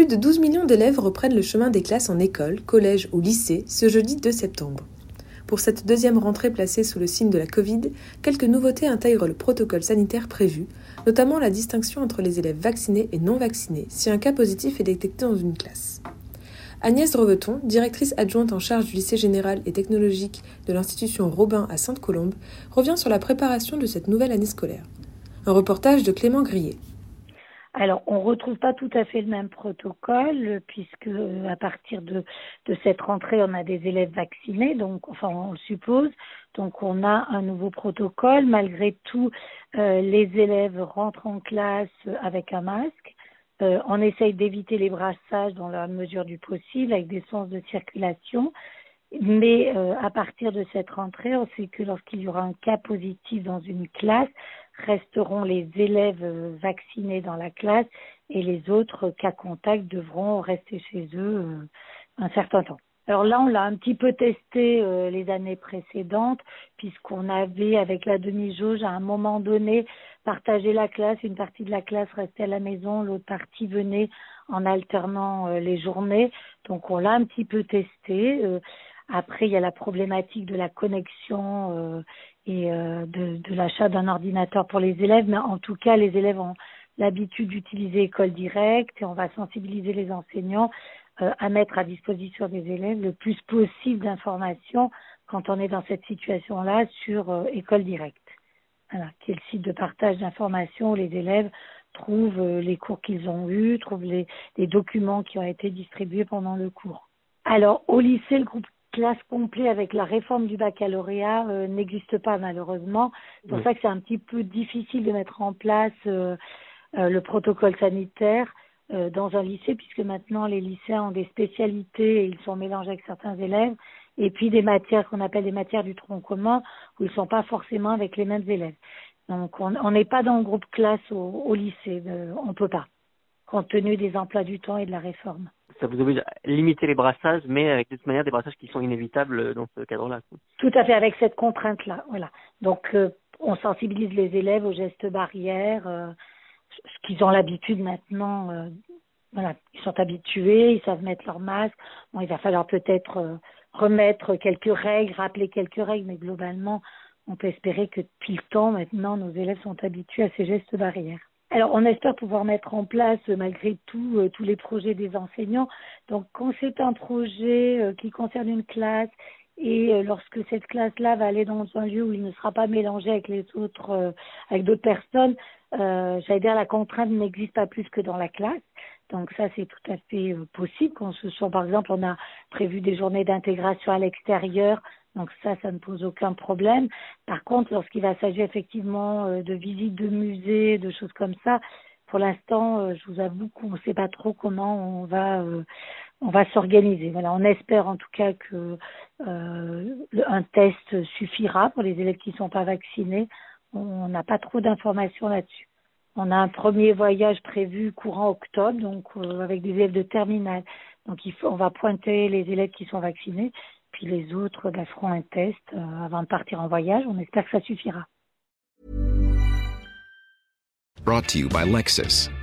Plus de 12 millions d'élèves reprennent le chemin des classes en école, collège ou lycée ce jeudi 2 septembre. Pour cette deuxième rentrée placée sous le signe de la Covid, quelques nouveautés intègrent le protocole sanitaire prévu, notamment la distinction entre les élèves vaccinés et non vaccinés si un cas positif est détecté dans une classe. Agnès Reveton, directrice adjointe en charge du lycée général et technologique de l'institution Robin à Sainte-Colombe, revient sur la préparation de cette nouvelle année scolaire. Un reportage de Clément Grillet. Alors, on ne retrouve pas tout à fait le même protocole, puisque à partir de, cette rentrée, on a des élèves vaccinés, donc enfin on le suppose, donc on a un nouveau protocole. Malgré tout, euh, les élèves rentrent en classe avec un masque. Euh, on essaye d'éviter les brassages dans la mesure du possible, avec des sens de circulation. Mais euh, à partir de cette rentrée, on sait que lorsqu'il y aura un cas positif dans une classe, resteront les élèves vaccinés dans la classe et les autres cas contacts devront rester chez eux euh, un certain temps. Alors là, on l'a un petit peu testé euh, les années précédentes, puisqu'on avait, avec la demi-jauge, à un moment donné, partagé la classe. Une partie de la classe restait à la maison, l'autre partie venait en alternant euh, les journées. Donc on l'a un petit peu testé. après, il y a la problématique de la connexion euh, de, de l'achat d'un ordinateur pour les élèves, mais en tout cas, les élèves ont l'habitude d'utiliser école directe et on va sensibiliser les enseignants euh, à mettre à disposition des élèves le plus possible d'informations quand on est dans cette situation-là sur euh, école directe, voilà, qui est le site de partage d'informations où les élèves trouvent euh, les cours qu'ils ont eus, trouvent les, les documents qui ont été distribués pendant le cours. Alors, au lycée, le groupe classe complet avec la réforme du baccalauréat euh, n'existe pas malheureusement. C'est pour ça que c'est un petit peu difficile de mettre en place euh, euh, le protocole sanitaire dans un lycée puisque maintenant les lycéens ont des spécialités et ils sont mélangés avec certains élèves et puis des matières qu'on appelle des matières du tronc commun où ils ne sont pas forcément avec les mêmes élèves. Donc on n'est pas dans le groupe classe au, au lycée, on ne peut pas compte tenu des emplois du temps et de la réforme ça vous oblige à limiter les brassages, mais avec de toute manière des brassages qui sont inévitables dans ce cadre-là. Tout à fait, avec cette contrainte-là. Voilà. Donc, euh, on sensibilise les élèves aux gestes barrières, euh, ce qu'ils ont l'habitude maintenant. Euh, voilà, ils sont habitués, ils savent mettre leur masque. Bon, il va falloir peut-être remettre quelques règles, rappeler quelques règles, mais globalement, on peut espérer que depuis le temps, maintenant, nos élèves sont habitués à ces gestes barrières. Alors, on espère pouvoir mettre en place, malgré tout, euh, tous les projets des enseignants. Donc, quand c'est un projet euh, qui concerne une classe et euh, lorsque cette classe-là va aller dans un lieu où il ne sera pas mélangé avec les autres, avec d'autres personnes, j'allais dire la contrainte n'existe pas plus que dans la classe. Donc ça, c'est tout à fait possible. Quand ce soit, par exemple, on a prévu des journées d'intégration à l'extérieur donc ça, ça ne pose aucun problème. Par contre, lorsqu'il va s'agir effectivement euh, de visites de musées, de choses comme ça, pour l'instant, euh, je vous avoue qu'on ne sait pas trop comment on va euh, on va s'organiser. Voilà, on espère en tout cas que euh, un test suffira pour les élèves qui ne sont pas vaccinés. On n'a pas trop d'informations là-dessus. On a un premier voyage prévu courant octobre, donc avec des élèves de terminale. Donc il faut, on va pointer les élèves qui sont vaccinés puis les autres bah, feront un test euh, avant de partir en voyage. On espère que ça suffira. Brought to you by Lexus.